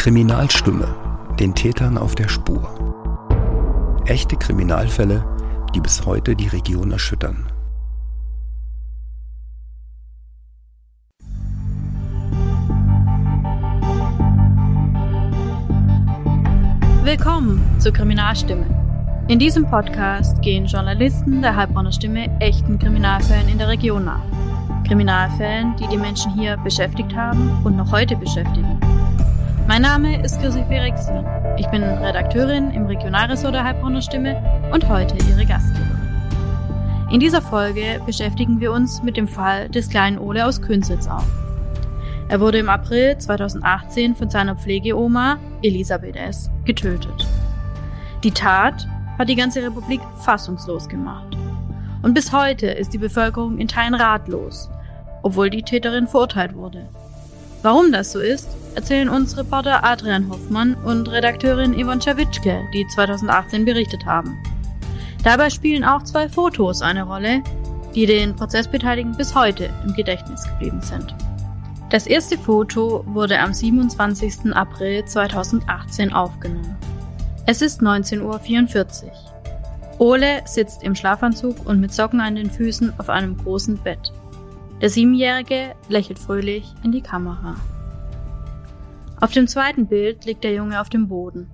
Kriminalstimme, den Tätern auf der Spur. Echte Kriminalfälle, die bis heute die Region erschüttern. Willkommen zur Kriminalstimme. In diesem Podcast gehen Journalisten der Heilbronner Stimme echten Kriminalfällen in der Region nach. Kriminalfällen, die die Menschen hier beschäftigt haben und noch heute beschäftigen. Mein Name ist Chrissy Ferexin. Ich bin Redakteurin im Regionalressort der Heilbronner Stimme und heute Ihre Gastgeberin. In dieser Folge beschäftigen wir uns mit dem Fall des kleinen Ole aus Künzelsau. Er wurde im April 2018 von seiner Pflegeoma, Elisabeth S., getötet. Die Tat hat die ganze Republik fassungslos gemacht. Und bis heute ist die Bevölkerung in Teilen ratlos, obwohl die Täterin verurteilt wurde. Warum das so ist, erzählen uns Reporter Adrian Hoffmann und Redakteurin Yvonne Czawitschke, die 2018 berichtet haben. Dabei spielen auch zwei Fotos eine Rolle, die den Prozessbeteiligten bis heute im Gedächtnis geblieben sind. Das erste Foto wurde am 27. April 2018 aufgenommen. Es ist 19.44 Uhr. Ole sitzt im Schlafanzug und mit Socken an den Füßen auf einem großen Bett. Der Siebenjährige lächelt fröhlich in die Kamera. Auf dem zweiten Bild liegt der Junge auf dem Boden.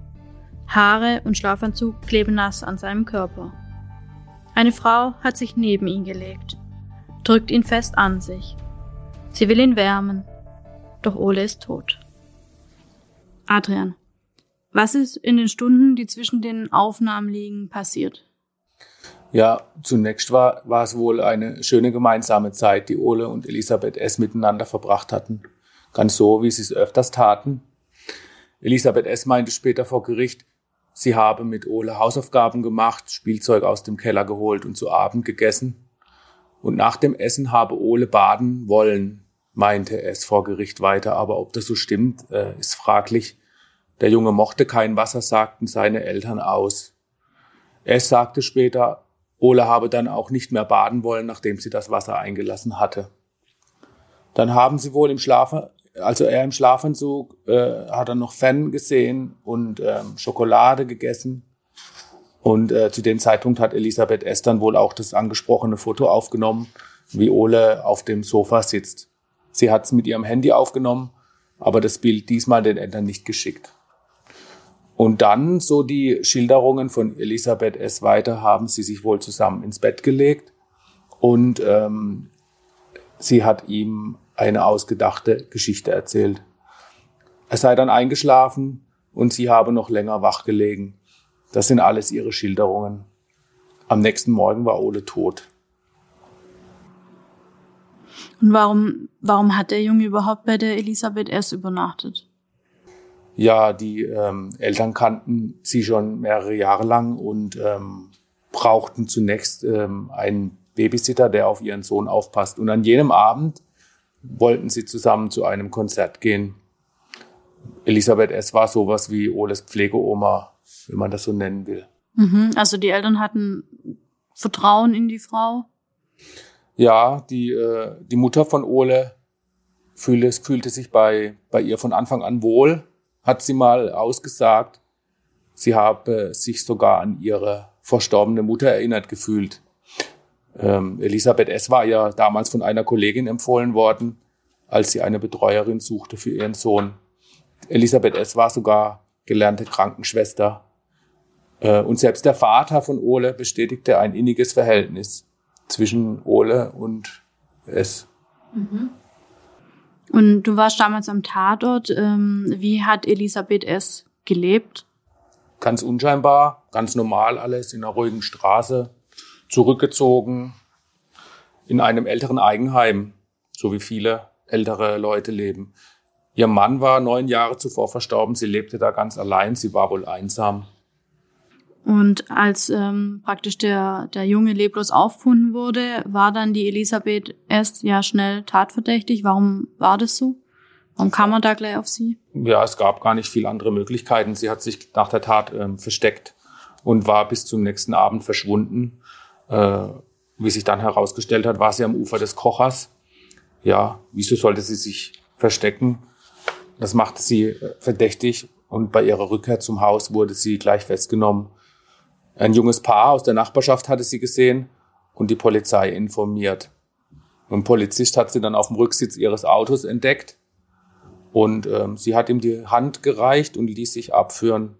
Haare und Schlafanzug kleben nass an seinem Körper. Eine Frau hat sich neben ihn gelegt, drückt ihn fest an sich. Sie will ihn wärmen, doch Ole ist tot. Adrian, was ist in den Stunden, die zwischen den Aufnahmen liegen, passiert? Ja, zunächst war, war es wohl eine schöne gemeinsame Zeit, die Ole und Elisabeth S. miteinander verbracht hatten. Ganz so, wie sie es öfters taten. Elisabeth S. meinte später vor Gericht, sie habe mit Ole Hausaufgaben gemacht, Spielzeug aus dem Keller geholt und zu Abend gegessen. Und nach dem Essen habe Ole baden wollen, meinte es vor Gericht weiter. Aber ob das so stimmt, äh, ist fraglich. Der Junge mochte kein Wasser, sagten seine Eltern aus. Es sagte später, Ole habe dann auch nicht mehr baden wollen, nachdem sie das Wasser eingelassen hatte. Dann haben sie wohl im Schlaf, also er im Schlafanzug, äh, hat er noch Fan gesehen und ähm, Schokolade gegessen. Und äh, zu dem Zeitpunkt hat Elisabeth dann wohl auch das angesprochene Foto aufgenommen, wie Ole auf dem Sofa sitzt. Sie hat es mit ihrem Handy aufgenommen, aber das Bild diesmal den Eltern nicht geschickt. Und dann, so die Schilderungen von Elisabeth S. weiter, haben sie sich wohl zusammen ins Bett gelegt und ähm, sie hat ihm eine ausgedachte Geschichte erzählt. Er sei dann eingeschlafen und sie habe noch länger wach gelegen. Das sind alles ihre Schilderungen. Am nächsten Morgen war Ole tot. Und warum, warum hat der Junge überhaupt bei der Elisabeth S. übernachtet? Ja, die ähm, Eltern kannten sie schon mehrere Jahre lang und ähm, brauchten zunächst ähm, einen Babysitter, der auf ihren Sohn aufpasst. Und an jenem Abend wollten sie zusammen zu einem Konzert gehen. Elisabeth S. war sowas wie Oles Pflegeoma, wenn man das so nennen will. Mhm, also die Eltern hatten Vertrauen in die Frau? Ja, die, äh, die Mutter von Ole fühlte, fühlte sich bei, bei ihr von Anfang an wohl hat sie mal ausgesagt, sie habe sich sogar an ihre verstorbene Mutter erinnert gefühlt. Ähm, Elisabeth S. war ja damals von einer Kollegin empfohlen worden, als sie eine Betreuerin suchte für ihren Sohn. Elisabeth S. war sogar gelernte Krankenschwester. Äh, und selbst der Vater von Ole bestätigte ein inniges Verhältnis zwischen Ole und S. Mhm. Und du warst damals am Tatort. Ähm, wie hat Elisabeth S. gelebt? Ganz unscheinbar, ganz normal alles, in einer ruhigen Straße, zurückgezogen, in einem älteren Eigenheim, so wie viele ältere Leute leben. Ihr Mann war neun Jahre zuvor verstorben, sie lebte da ganz allein, sie war wohl einsam. Und als ähm, praktisch der, der Junge leblos aufgefunden wurde, war dann die Elisabeth erst ja schnell tatverdächtig. Warum war das so? Warum kam man da gleich auf sie? Ja, es gab gar nicht viele andere Möglichkeiten. Sie hat sich nach der Tat ähm, versteckt und war bis zum nächsten Abend verschwunden. Äh, wie sich dann herausgestellt hat, war sie am Ufer des Kochers. Ja, wieso sollte sie sich verstecken? Das machte sie verdächtig und bei ihrer Rückkehr zum Haus wurde sie gleich festgenommen. Ein junges Paar aus der Nachbarschaft hatte sie gesehen und die Polizei informiert. Ein Polizist hat sie dann auf dem Rücksitz ihres Autos entdeckt und ähm, sie hat ihm die Hand gereicht und ließ sich abführen.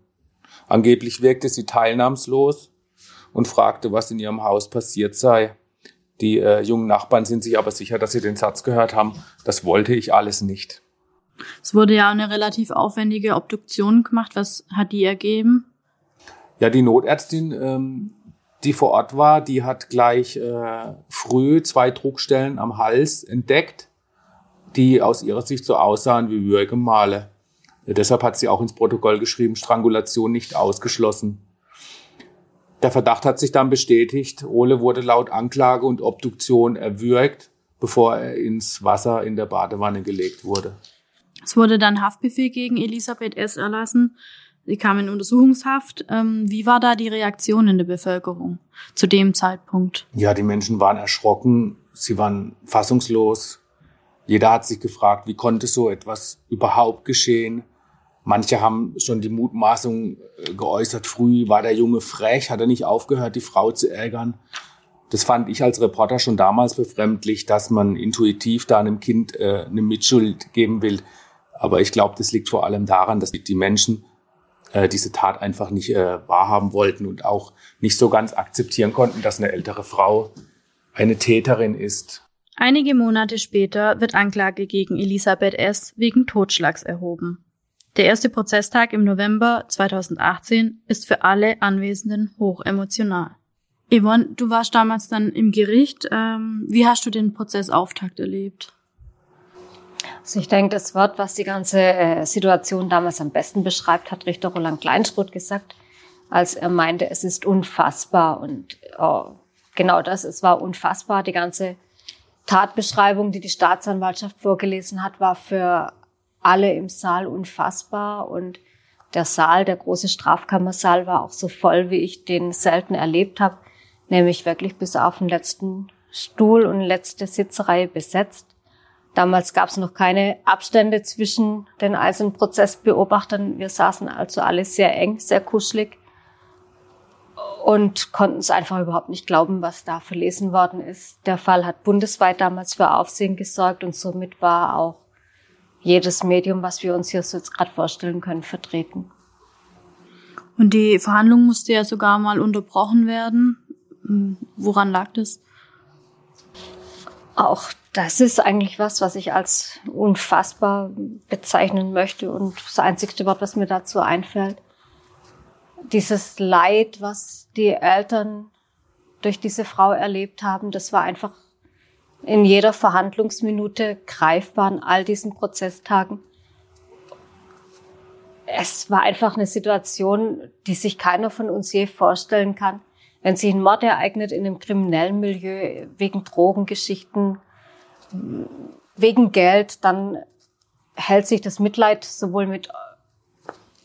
Angeblich wirkte sie teilnahmslos und fragte, was in ihrem Haus passiert sei. Die äh, jungen Nachbarn sind sich aber sicher, dass sie den Satz gehört haben, das wollte ich alles nicht. Es wurde ja eine relativ aufwendige Obduktion gemacht. Was hat die ergeben? Ja, die Notärztin, ähm, die vor Ort war, die hat gleich äh, früh zwei Druckstellen am Hals entdeckt, die aus ihrer Sicht so aussahen wie Würgemale. Ja, deshalb hat sie auch ins Protokoll geschrieben, Strangulation nicht ausgeschlossen. Der Verdacht hat sich dann bestätigt. Ole wurde laut Anklage und Obduktion erwürgt, bevor er ins Wasser in der Badewanne gelegt wurde. Es wurde dann Haftbefehl gegen Elisabeth S. erlassen. Sie kam in Untersuchungshaft. Ähm, wie war da die Reaktion in der Bevölkerung zu dem Zeitpunkt? Ja, die Menschen waren erschrocken, sie waren fassungslos. Jeder hat sich gefragt, wie konnte so etwas überhaupt geschehen? Manche haben schon die Mutmaßung äh, geäußert, früh war der Junge frech, hat er nicht aufgehört, die Frau zu ärgern. Das fand ich als Reporter schon damals befremdlich, dass man intuitiv da einem Kind äh, eine Mitschuld geben will. Aber ich glaube, das liegt vor allem daran, dass die Menschen äh, diese Tat einfach nicht äh, wahrhaben wollten und auch nicht so ganz akzeptieren konnten, dass eine ältere Frau eine Täterin ist. Einige Monate später wird Anklage gegen Elisabeth S. wegen Totschlags erhoben. Der erste Prozesstag im November 2018 ist für alle Anwesenden hoch emotional. Yvonne, du warst damals dann im Gericht. Ähm, wie hast du den Prozessauftakt erlebt? Also ich denke, das Wort, was die ganze äh, Situation damals am besten beschreibt, hat Richter Roland Kleinschroth gesagt, als er meinte, es ist unfassbar. Und oh, genau das, es war unfassbar. Die ganze Tatbeschreibung, die die Staatsanwaltschaft vorgelesen hat, war für alle im Saal unfassbar und der Saal, der große Strafkammersaal war auch so voll, wie ich den selten erlebt habe, nämlich wirklich bis auf den letzten Stuhl und letzte Sitzreihe besetzt. Damals gab es noch keine Abstände zwischen den einzelnen Prozessbeobachtern. Wir saßen also alle sehr eng, sehr kuschelig und konnten es einfach überhaupt nicht glauben, was da verlesen worden ist. Der Fall hat bundesweit damals für Aufsehen gesorgt und somit war auch jedes Medium, was wir uns hier so jetzt gerade vorstellen können, vertreten. Und die Verhandlung musste ja sogar mal unterbrochen werden. Hm, woran lag das? Auch das ist eigentlich was, was ich als unfassbar bezeichnen möchte und das einzigste Wort, was mir dazu einfällt. Dieses Leid, was die Eltern durch diese Frau erlebt haben, das war einfach in jeder Verhandlungsminute greifbar an all diesen Prozesstagen. Es war einfach eine Situation, die sich keiner von uns je vorstellen kann. Wenn sich ein Mord ereignet in einem kriminellen Milieu wegen Drogengeschichten, wegen Geld, dann hält sich das Mitleid sowohl mit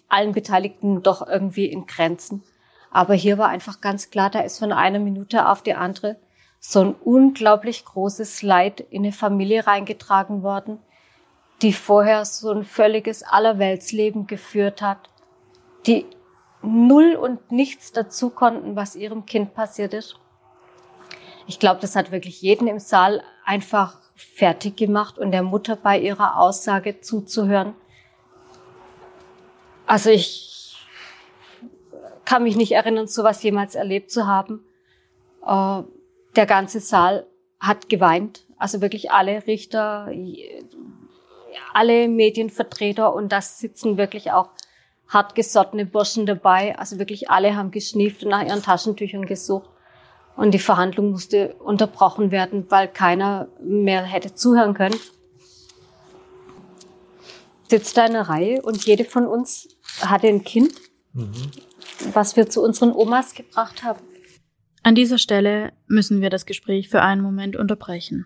allen Beteiligten doch irgendwie in Grenzen. Aber hier war einfach ganz klar, da ist von einer Minute auf die andere so ein unglaublich großes Leid in eine Familie reingetragen worden, die vorher so ein völliges Allerweltsleben geführt hat, die null und nichts dazu konnten, was ihrem Kind passiert ist. Ich glaube, das hat wirklich jeden im Saal einfach fertig gemacht und der Mutter bei ihrer Aussage zuzuhören. Also ich kann mich nicht erinnern, sowas jemals erlebt zu haben. Äh, der ganze Saal hat geweint, also wirklich alle Richter, alle Medienvertreter und das sitzen wirklich auch hartgesottene Burschen dabei. Also wirklich alle haben geschnieft und nach ihren Taschentüchern gesucht. Und die Verhandlung musste unterbrochen werden, weil keiner mehr hätte zuhören können. Sitzt da eine Reihe und jede von uns hatte ein Kind, mhm. was wir zu unseren Omas gebracht haben. An dieser Stelle müssen wir das Gespräch für einen Moment unterbrechen.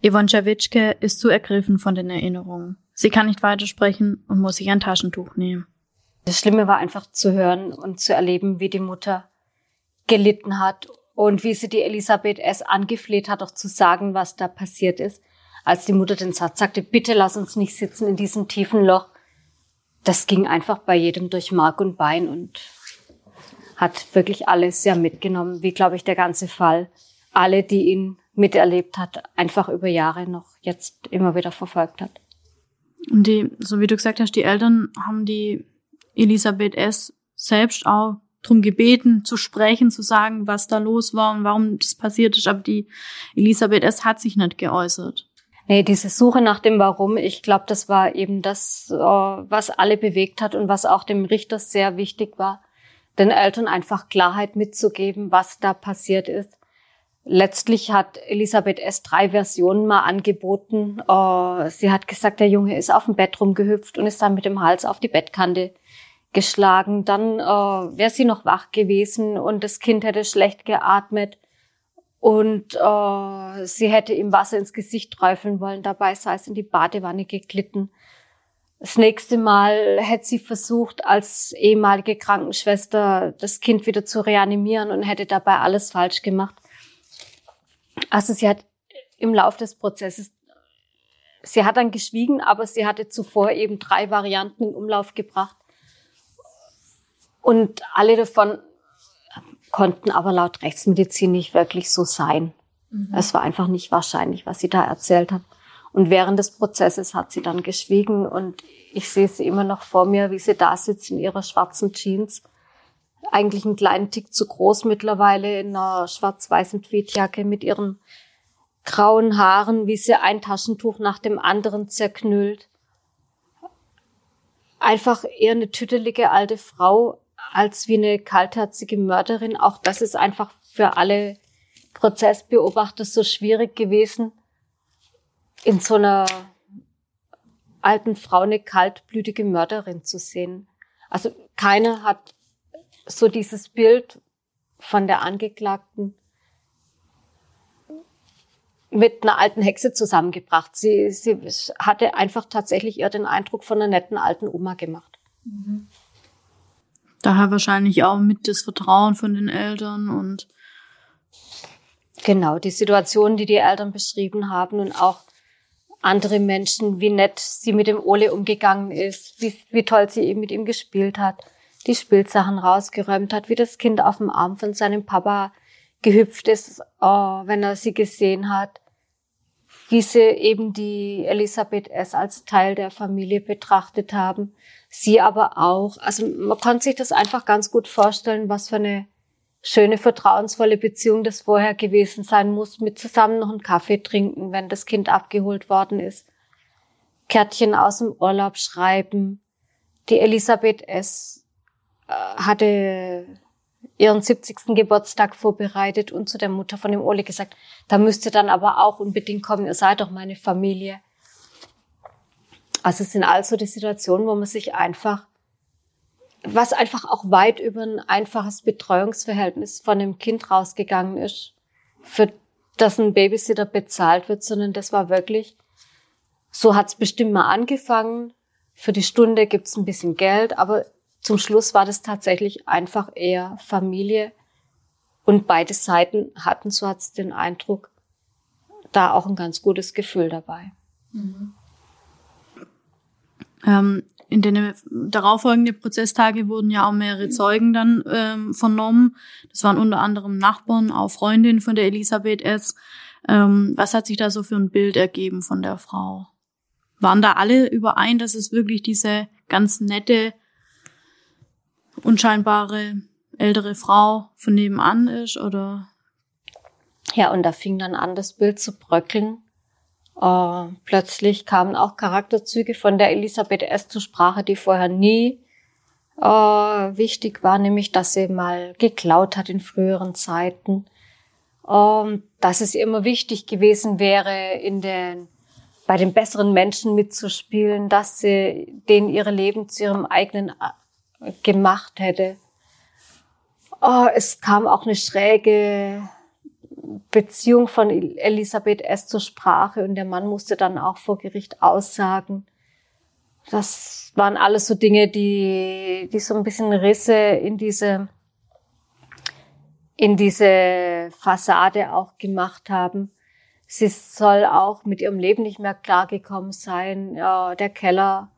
Yvonne Czawitschke ist zu ergriffen von den Erinnerungen. Sie kann nicht weitersprechen und muss sich ein Taschentuch nehmen. Das Schlimme war einfach zu hören und zu erleben, wie die Mutter gelitten hat und wie sie die Elisabeth S. angefleht hat, auch zu sagen, was da passiert ist. Als die Mutter den Satz sagte, bitte lass uns nicht sitzen in diesem tiefen Loch, das ging einfach bei jedem durch Mark und Bein und hat wirklich alles sehr mitgenommen, wie glaube ich der ganze Fall. Alle, die ihn miterlebt hat, einfach über Jahre noch jetzt immer wieder verfolgt hat. Und die, so wie du gesagt hast, die Eltern haben die Elisabeth S. selbst auch drum gebeten, zu sprechen, zu sagen, was da los war und warum das passiert ist. Aber die Elisabeth S. hat sich nicht geäußert. Nee, diese Suche nach dem Warum, ich glaube, das war eben das, äh, was alle bewegt hat und was auch dem Richter sehr wichtig war, den Eltern einfach Klarheit mitzugeben, was da passiert ist. Letztlich hat Elisabeth S. drei Versionen mal angeboten. Äh, sie hat gesagt, der Junge ist auf dem Bett rumgehüpft und ist dann mit dem Hals auf die Bettkante geschlagen. Dann äh, wäre sie noch wach gewesen und das Kind hätte schlecht geatmet und äh, sie hätte ihm Wasser ins Gesicht träufeln wollen. Dabei sei es in die Badewanne geglitten. Das nächste Mal hätte sie versucht, als ehemalige Krankenschwester das Kind wieder zu reanimieren und hätte dabei alles falsch gemacht. Also sie hat im Laufe des Prozesses, sie hat dann geschwiegen, aber sie hatte zuvor eben drei Varianten in Umlauf gebracht. Und alle davon konnten aber laut Rechtsmedizin nicht wirklich so sein. Mhm. Es war einfach nicht wahrscheinlich, was sie da erzählt hat. Und während des Prozesses hat sie dann geschwiegen und ich sehe sie immer noch vor mir, wie sie da sitzt in ihrer schwarzen Jeans eigentlich einen kleinen Tick zu groß mittlerweile in einer schwarz-weißen Tweetjacke mit ihren grauen Haaren, wie sie ein Taschentuch nach dem anderen zerknüllt. Einfach eher eine tüdelige alte Frau als wie eine kaltherzige Mörderin. Auch das ist einfach für alle Prozessbeobachter so schwierig gewesen, in so einer alten Frau eine kaltblütige Mörderin zu sehen. Also keiner hat so dieses Bild von der Angeklagten mit einer alten Hexe zusammengebracht. Sie, sie hatte einfach tatsächlich eher den Eindruck von einer netten alten Oma gemacht. Mhm. Daher wahrscheinlich auch mit das Vertrauen von den Eltern und genau die Situation, die die Eltern beschrieben haben und auch andere Menschen, wie nett sie mit dem Ole umgegangen ist, wie, wie toll sie eben mit ihm gespielt hat die Spielsachen rausgeräumt hat, wie das Kind auf dem Arm von seinem Papa gehüpft ist, oh, wenn er sie gesehen hat, wie sie eben die Elisabeth S. als Teil der Familie betrachtet haben, sie aber auch. Also man kann sich das einfach ganz gut vorstellen, was für eine schöne, vertrauensvolle Beziehung das vorher gewesen sein muss, mit zusammen noch einen Kaffee trinken, wenn das Kind abgeholt worden ist. Kärtchen aus dem Urlaub schreiben. Die Elisabeth S äh, hatte ihren 70. Geburtstag vorbereitet und zu der Mutter von dem Ole gesagt, da müsst ihr dann aber auch unbedingt kommen, ihr seid doch meine Familie. Also es sind also die Situationen, wo man sich einfach, was einfach auch weit über ein einfaches Betreuungsverhältnis von einem Kind rausgegangen ist, für das ein Babysitter bezahlt wird, sondern das war wirklich, so hat's bestimmt mal angefangen. Für die Stunde gibt's ein bisschen Geld, aber zum Schluss war das tatsächlich einfach eher Familie. Und beide Seiten hatten, so hat's den Eindruck, da auch ein ganz gutes Gefühl dabei. Mhm. Ähm, in den darauffolgenden Prozesstage wurden ja auch mehrere Zeugen dann ähm, vernommen. Das waren unter anderem Nachbarn, auch Freundinnen von der Elisabeth S. Ähm, was hat sich da so für ein Bild ergeben von der Frau? Waren da alle überein, dass es wirklich diese ganz nette, unscheinbare ältere Frau von nebenan ist oder? Ja, und da fing dann an, das Bild zu bröckeln. Äh, plötzlich kamen auch Charakterzüge von der Elisabeth S. zur Sprache, die vorher nie äh, wichtig war, nämlich dass sie mal geklaut hat in früheren Zeiten, ähm, dass es immer wichtig gewesen wäre, in den bei den besseren Menschen mitzuspielen, dass sie denen ihre Leben zu ihrem eigenen gemacht hätte. Oh, es kam auch eine schräge Beziehung von Elisabeth S. zur Sprache und der Mann musste dann auch vor Gericht aussagen. Das waren alles so Dinge, die, die so ein bisschen Risse in diese, in diese Fassade auch gemacht haben. Sie soll auch mit ihrem Leben nicht mehr klargekommen sein. Der Keller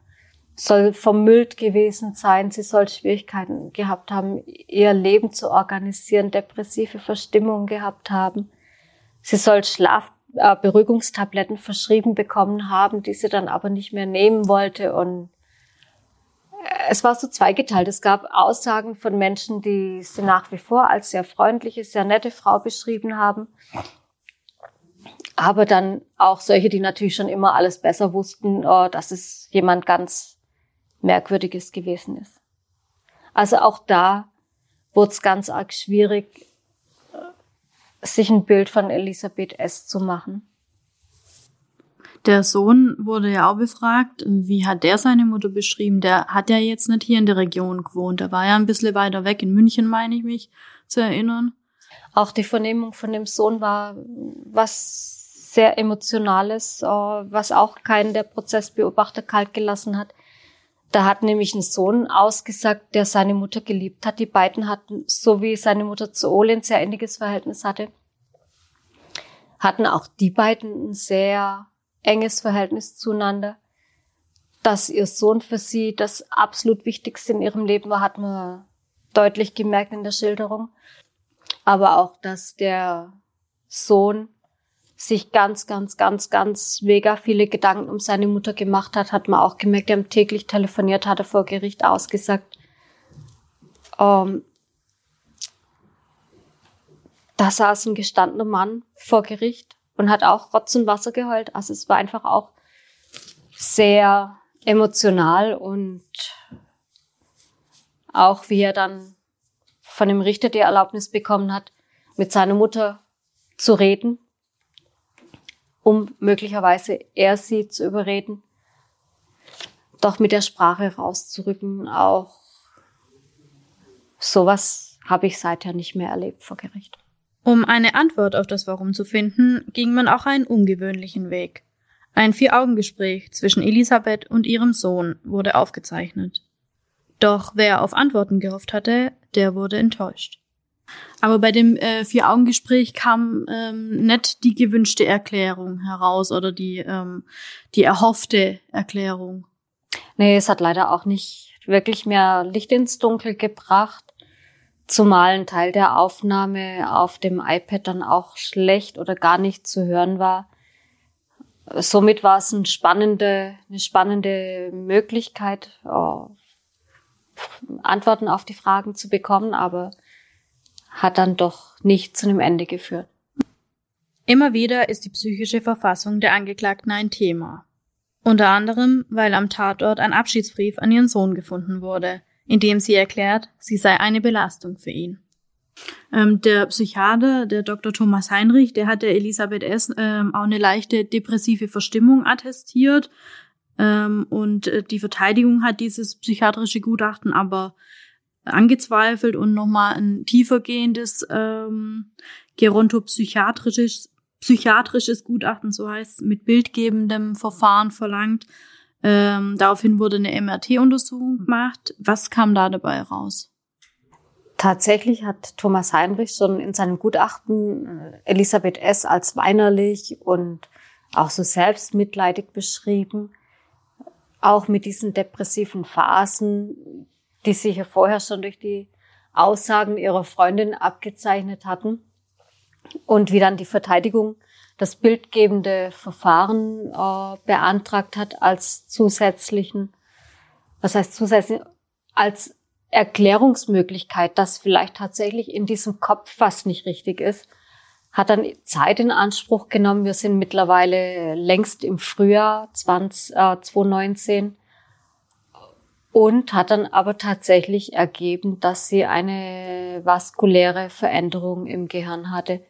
soll vermüllt gewesen sein, sie soll Schwierigkeiten gehabt haben, ihr Leben zu organisieren, depressive Verstimmung gehabt haben. Sie soll Schlafberuhigungstabletten äh, verschrieben bekommen haben, die sie dann aber nicht mehr nehmen wollte und es war so zweigeteilt. Es gab Aussagen von Menschen, die sie nach wie vor als sehr freundliche, sehr nette Frau beschrieben haben. Aber dann auch solche, die natürlich schon immer alles besser wussten, oh, dass es jemand ganz Merkwürdiges gewesen ist. Also auch da wurde es ganz arg schwierig, sich ein Bild von Elisabeth S. zu machen. Der Sohn wurde ja auch befragt. Wie hat der seine Mutter beschrieben? Der hat ja jetzt nicht hier in der Region gewohnt. Der war ja ein bisschen weiter weg, in München, meine ich mich zu erinnern. Auch die Vernehmung von dem Sohn war was sehr Emotionales, äh, was auch keinen der Prozessbeobachter kalt gelassen hat. Da hat nämlich ein Sohn ausgesagt, der seine Mutter geliebt hat. Die beiden hatten, so wie seine Mutter zu Ole ein sehr inniges Verhältnis hatte, hatten auch die beiden ein sehr enges Verhältnis zueinander. Dass ihr Sohn für sie das absolut Wichtigste in ihrem Leben war, hat man deutlich gemerkt in der Schilderung. Aber auch, dass der Sohn sich ganz, ganz, ganz, ganz mega viele Gedanken um seine Mutter gemacht hat, hat man auch gemerkt. Die haben täglich telefoniert, hat er vor Gericht ausgesagt. Ähm, da saß ein gestandener Mann vor Gericht und hat auch Rotz und Wasser geheult. Also es war einfach auch sehr emotional und auch wie er dann von dem Richter die Erlaubnis bekommen hat, mit seiner Mutter zu reden, um möglicherweise er sie zu überreden, doch mit der Sprache rauszurücken. Auch sowas habe ich seither nicht mehr erlebt vor Gericht. Um eine Antwort auf das Warum zu finden, ging man auch einen ungewöhnlichen Weg. Ein Vier-Augen-Gespräch zwischen Elisabeth und ihrem Sohn wurde aufgezeichnet. Doch wer auf Antworten gehofft hatte, der wurde enttäuscht. Aber bei dem äh, Vier-Augen-Gespräch kam ähm, nicht die gewünschte Erklärung heraus oder die, ähm, die erhoffte Erklärung. Nee, es hat leider auch nicht wirklich mehr Licht ins Dunkel gebracht. Zumal ein Teil der Aufnahme auf dem iPad dann auch schlecht oder gar nicht zu hören war. Somit war es eine spannende, eine spannende Möglichkeit, oh, Antworten auf die Fragen zu bekommen, aber hat dann doch nicht zu einem Ende geführt. Immer wieder ist die psychische Verfassung der Angeklagten ein Thema. Unter anderem, weil am Tatort ein Abschiedsbrief an ihren Sohn gefunden wurde, indem sie erklärt, sie sei eine Belastung für ihn. Ähm, der Psychiater, der Dr. Thomas Heinrich, der hat der Elisabeth S. Ähm, auch eine leichte depressive Verstimmung attestiert. Ähm, und äh, die Verteidigung hat dieses psychiatrische Gutachten aber angezweifelt und nochmal ein tiefergehendes ähm, gerontopsychiatrisches psychiatrisches Gutachten, so heißt mit bildgebendem Verfahren verlangt. Ähm, daraufhin wurde eine MRT-Untersuchung gemacht. Was kam da dabei raus? Tatsächlich hat Thomas Heinrich schon in seinem Gutachten äh, Elisabeth S. als weinerlich und auch so selbstmitleidig beschrieben. Auch mit diesen depressiven Phasen, die sich ja vorher schon durch die Aussagen ihrer Freundin abgezeichnet hatten. Und wie dann die Verteidigung das bildgebende Verfahren äh, beantragt hat als zusätzlichen, was heißt zusätzlich, als Erklärungsmöglichkeit, dass vielleicht tatsächlich in diesem Kopf was nicht richtig ist, hat dann Zeit in Anspruch genommen. Wir sind mittlerweile längst im Frühjahr 20, äh, 2019 und hat dann aber tatsächlich ergeben, dass sie eine vaskuläre Veränderung im Gehirn hatte,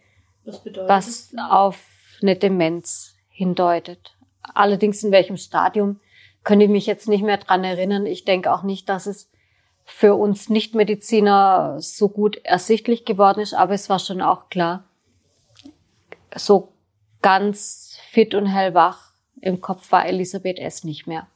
was, was auf eine Demenz hindeutet. Allerdings in welchem Stadium könnte ich mich jetzt nicht mehr dran erinnern. Ich denke auch nicht, dass es für uns Nichtmediziner so gut ersichtlich geworden ist, aber es war schon auch klar, so ganz fit und hellwach im Kopf war Elisabeth S. nicht mehr.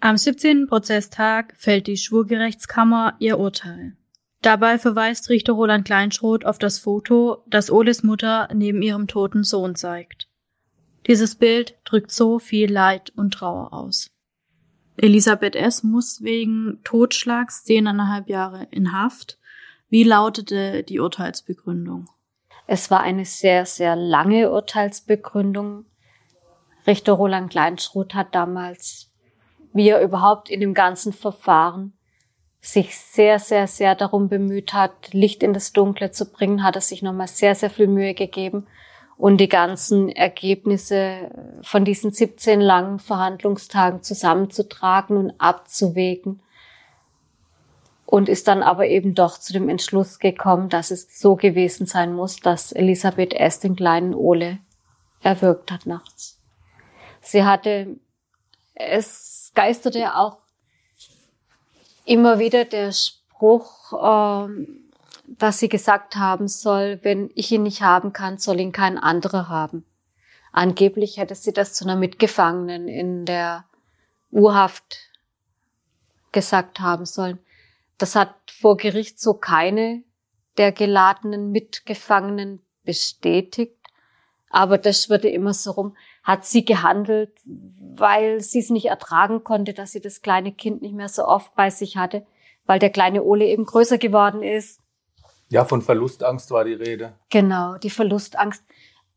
Am 17. Prozesstag fällt die Schwurgerechtskammer ihr Urteil. Dabei verweist Richter Roland Kleinschroth auf das Foto, das Oles Mutter neben ihrem toten Sohn zeigt. Dieses Bild drückt so viel Leid und Trauer aus. Elisabeth S. muss wegen Totschlags zehneinhalb Jahre in Haft. Wie lautete die Urteilsbegründung? Es war eine sehr, sehr lange Urteilsbegründung. Richter Roland Kleinschroth hat damals, wie er überhaupt in dem ganzen Verfahren sich sehr, sehr, sehr darum bemüht hat, Licht in das Dunkle zu bringen, hat er sich nochmal sehr, sehr viel Mühe gegeben und die ganzen Ergebnisse von diesen 17 langen Verhandlungstagen zusammenzutragen und abzuwägen und ist dann aber eben doch zu dem Entschluss gekommen, dass es so gewesen sein muss, dass Elisabeth S. den kleinen Ole erwürgt hat nachts. Sie hatte, es geisterte auch immer wieder der Spruch, ähm, dass sie gesagt haben soll, wenn ich ihn nicht haben kann, soll ihn kein anderer haben. Angeblich hätte sie das zu einer Mitgefangenen in der Urhaft gesagt haben sollen. Das hat vor Gericht so keine der geladenen Mitgefangenen bestätigt. Aber das wurde immer so rum. Hat sie gehandelt, weil sie es nicht ertragen konnte, dass sie das kleine Kind nicht mehr so oft bei sich hatte, weil der kleine Ole eben größer geworden ist ja, von Verlustangst war die Rede. Genau, die Verlustangst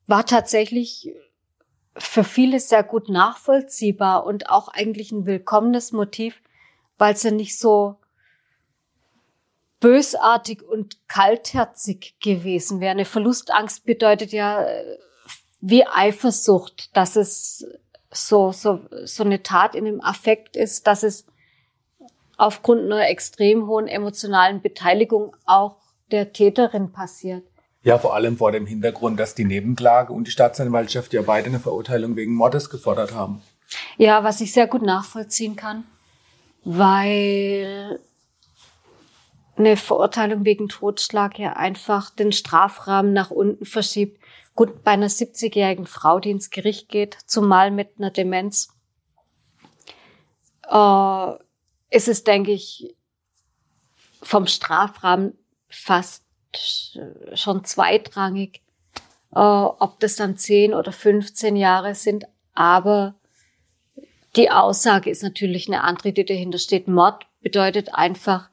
war tatsächlich für viele sehr gut nachvollziehbar und auch eigentlich ein willkommenes Motiv, weil es ja nicht so bösartig und kaltherzig gewesen wäre. Eine Verlustangst bedeutet ja äh, wie Eifersucht, dass es so, so, so eine Tat in einem Affekt ist, dass es aufgrund einer extrem hohen emotionalen Beteiligung auch der Täterin passiert. Ja, vor allem vor dem Hintergrund, dass die Nebenklage und die Staatsanwaltschaft ja beide eine Verurteilung wegen Mordes gefordert haben. Ja, was ich sehr gut nachvollziehen kann, weil eine Verurteilung wegen Totschlag ja einfach den Strafrahmen nach unten verschiebt. Gut, bei einer 70-jährigen Frau, die ins Gericht geht, zumal mit einer Demenz, äh, ist es, denke ich, vom Strafrahmen fast schon zweitrangig, äh, ob das dann 10 oder 15 Jahre sind. Aber die Aussage ist natürlich eine andere, die dahinter steht. Mord bedeutet einfach,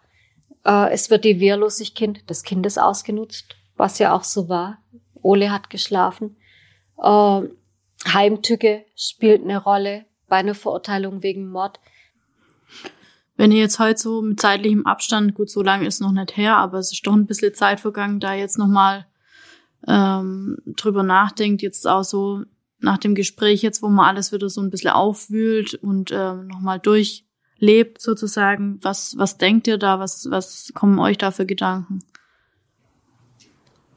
es wird die Wehrlosigkeit des Kindes ausgenutzt, was ja auch so war. Ole hat geschlafen. Äh, Heimtücke spielt eine Rolle bei einer Verurteilung wegen Mord. Wenn ihr jetzt heute so mit zeitlichem Abstand, gut, so lange ist noch nicht her, aber es ist doch ein bisschen Zeit vergangen, da jetzt nochmal ähm, drüber nachdenkt, jetzt auch so nach dem Gespräch jetzt, wo man alles wieder so ein bisschen aufwühlt und ähm, nochmal durchlebt sozusagen, was, was denkt ihr da, was, was kommen euch da für Gedanken?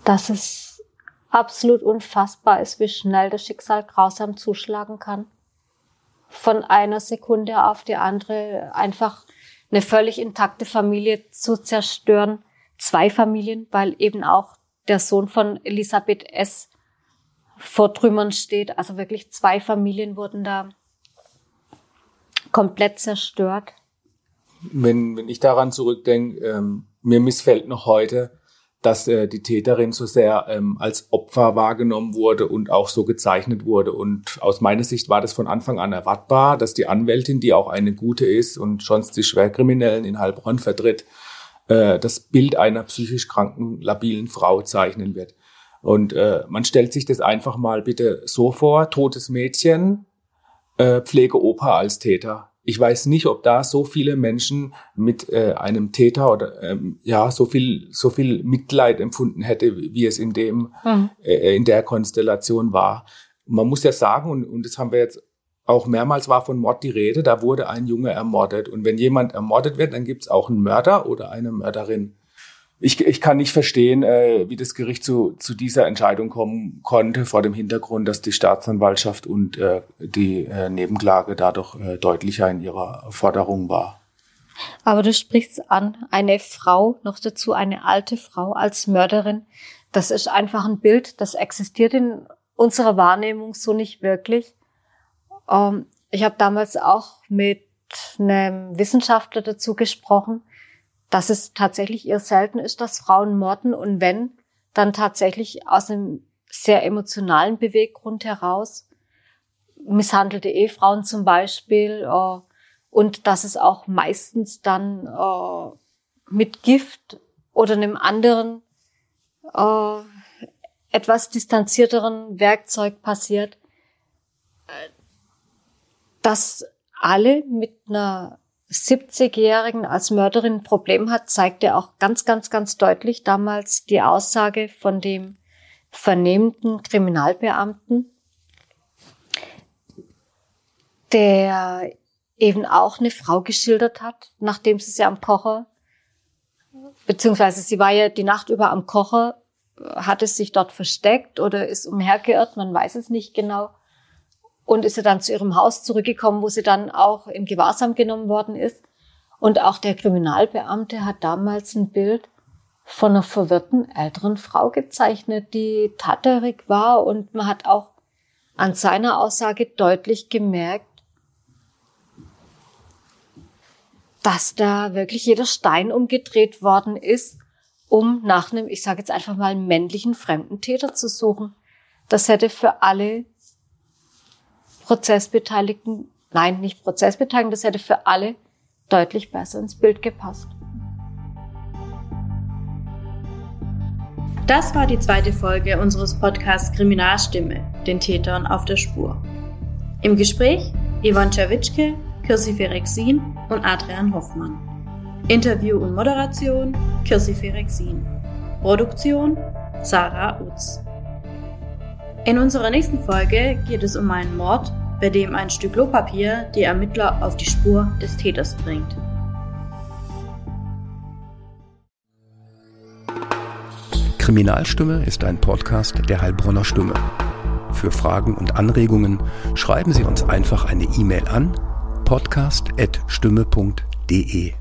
Dass es absolut unfassbar ist, wie schnell das Schicksal grausam zuschlagen kann von einer Sekunde auf die andere einfach eine völlig intakte Familie zu zerstören. Zwei Familien, weil eben auch der Sohn von Elisabeth S. vor Trümmern steht. Also wirklich zwei Familien wurden da komplett zerstört. Wenn, wenn ich daran zurückdenke, ähm, mir missfällt noch heute, dass äh, die Täterin so sehr ähm, als Opfer wahrgenommen wurde und auch so gezeichnet wurde. Und aus meiner Sicht war das von Anfang an erwartbar, dass die Anwältin, die auch eine gute ist und sonst die Schwerkriminellen in Heilbronn vertritt, äh, das Bild einer psychisch kranken, labilen Frau zeichnen wird. Und äh, man stellt sich das einfach mal bitte so vor, totes Mädchen, äh, Pflegeopa als Täter ich weiß nicht, ob da so viele Menschen mit äh, einem Täter oder ähm, ja so viel so viel Mitleid empfunden hätte, wie es in dem mhm. äh, in der Konstellation war. Man muss ja sagen und und das haben wir jetzt auch mehrmals war von Mord die Rede. Da wurde ein Junge ermordet und wenn jemand ermordet wird, dann gibt es auch einen Mörder oder eine Mörderin ich, ich kann nicht verstehen, äh, wie das Gericht zu, zu dieser Entscheidung kommen konnte, vor dem Hintergrund, dass die Staatsanwaltschaft und äh, die äh, Nebenklage dadurch äh, deutlicher in ihrer Forderung war. Aber du sprichst an, eine Frau, noch dazu eine alte Frau als Mörderin. Das ist einfach ein Bild, das existiert in unserer Wahrnehmung so nicht wirklich. Ähm, ich habe damals auch mit einem Wissenschaftler dazu gesprochen, dass es tatsächlich eher selten ist, dass Frauen morden und wenn, dann tatsächlich aus einem sehr emotionalen Beweggrund heraus. Misshandelte Ehefrauen zum Beispiel, äh, und dass es auch meistens dann äh, mit Gift oder einem anderen äh, etwas distanzierteren Werkzeug passiert, dass alle mit einer 70-Jährigen als Mörderin ein Problem hat, zeigte auch ganz, ganz, ganz deutlich damals die Aussage von dem vernehmten Kriminalbeamten, der eben auch eine Frau geschildert hat, nachdem sie sie am Kocher, beziehungsweise sie war ja die Nacht über am Kocher, hat es sich dort versteckt oder ist umhergeirrt, man weiß es nicht genau und ist sie dann zu ihrem Haus zurückgekommen, wo sie dann auch im Gewahrsam genommen worden ist. Und auch der Kriminalbeamte hat damals ein Bild von einer verwirrten älteren Frau gezeichnet, die tatterig war und man hat auch an seiner Aussage deutlich gemerkt, dass da wirklich jeder Stein umgedreht worden ist, um nach einem, ich sage jetzt einfach mal, männlichen fremden Täter zu suchen. Das hätte für alle Prozessbeteiligten, nein, nicht Prozessbeteiligten, das hätte für alle deutlich besser ins Bild gepasst. Das war die zweite Folge unseres Podcasts Kriminalstimme, den Tätern auf der Spur. Im Gespräch Ivan Czerwitschke, Kirsi Ferexin und Adrian Hoffmann. Interview und Moderation Kirsi Ferexin. Produktion Sarah Utz. In unserer nächsten Folge geht es um einen Mord bei dem ein Stück Klopapier die Ermittler auf die Spur des Täters bringt. Kriminalstimme ist ein Podcast der Heilbronner Stimme. Für Fragen und Anregungen schreiben Sie uns einfach eine E-Mail an podcast.stimme.de.